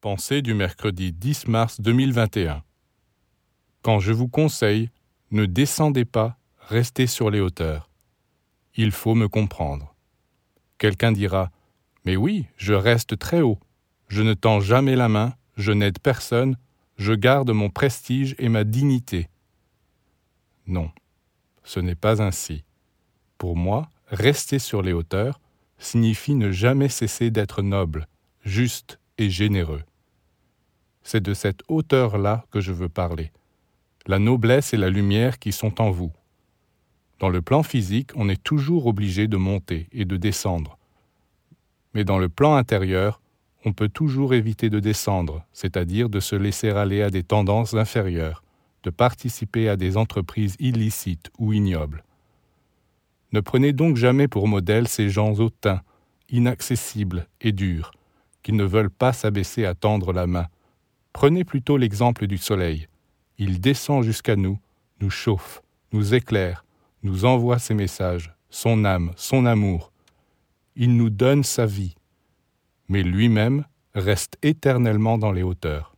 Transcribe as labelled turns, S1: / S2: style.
S1: Pensée du mercredi 10 mars 2021. Quand je vous conseille, ne descendez pas, restez sur les hauteurs. Il faut me comprendre. Quelqu'un dira Mais oui, je reste très haut. Je ne tends jamais la main, je n'aide personne, je garde mon prestige et ma dignité. Non, ce n'est pas ainsi. Pour moi, rester sur les hauteurs signifie ne jamais cesser d'être noble, juste et généreux. C'est de cette hauteur-là que je veux parler, la noblesse et la lumière qui sont en vous. Dans le plan physique, on est toujours obligé de monter et de descendre. Mais dans le plan intérieur, on peut toujours éviter de descendre, c'est-à-dire de se laisser aller à des tendances inférieures, de participer à des entreprises illicites ou ignobles. Ne prenez donc jamais pour modèle ces gens hautains, inaccessibles et durs, qui ne veulent pas s'abaisser à tendre la main. Prenez plutôt l'exemple du soleil. Il descend jusqu'à nous, nous chauffe, nous éclaire, nous envoie ses messages, son âme, son amour. Il nous donne sa vie, mais lui-même reste éternellement dans les hauteurs.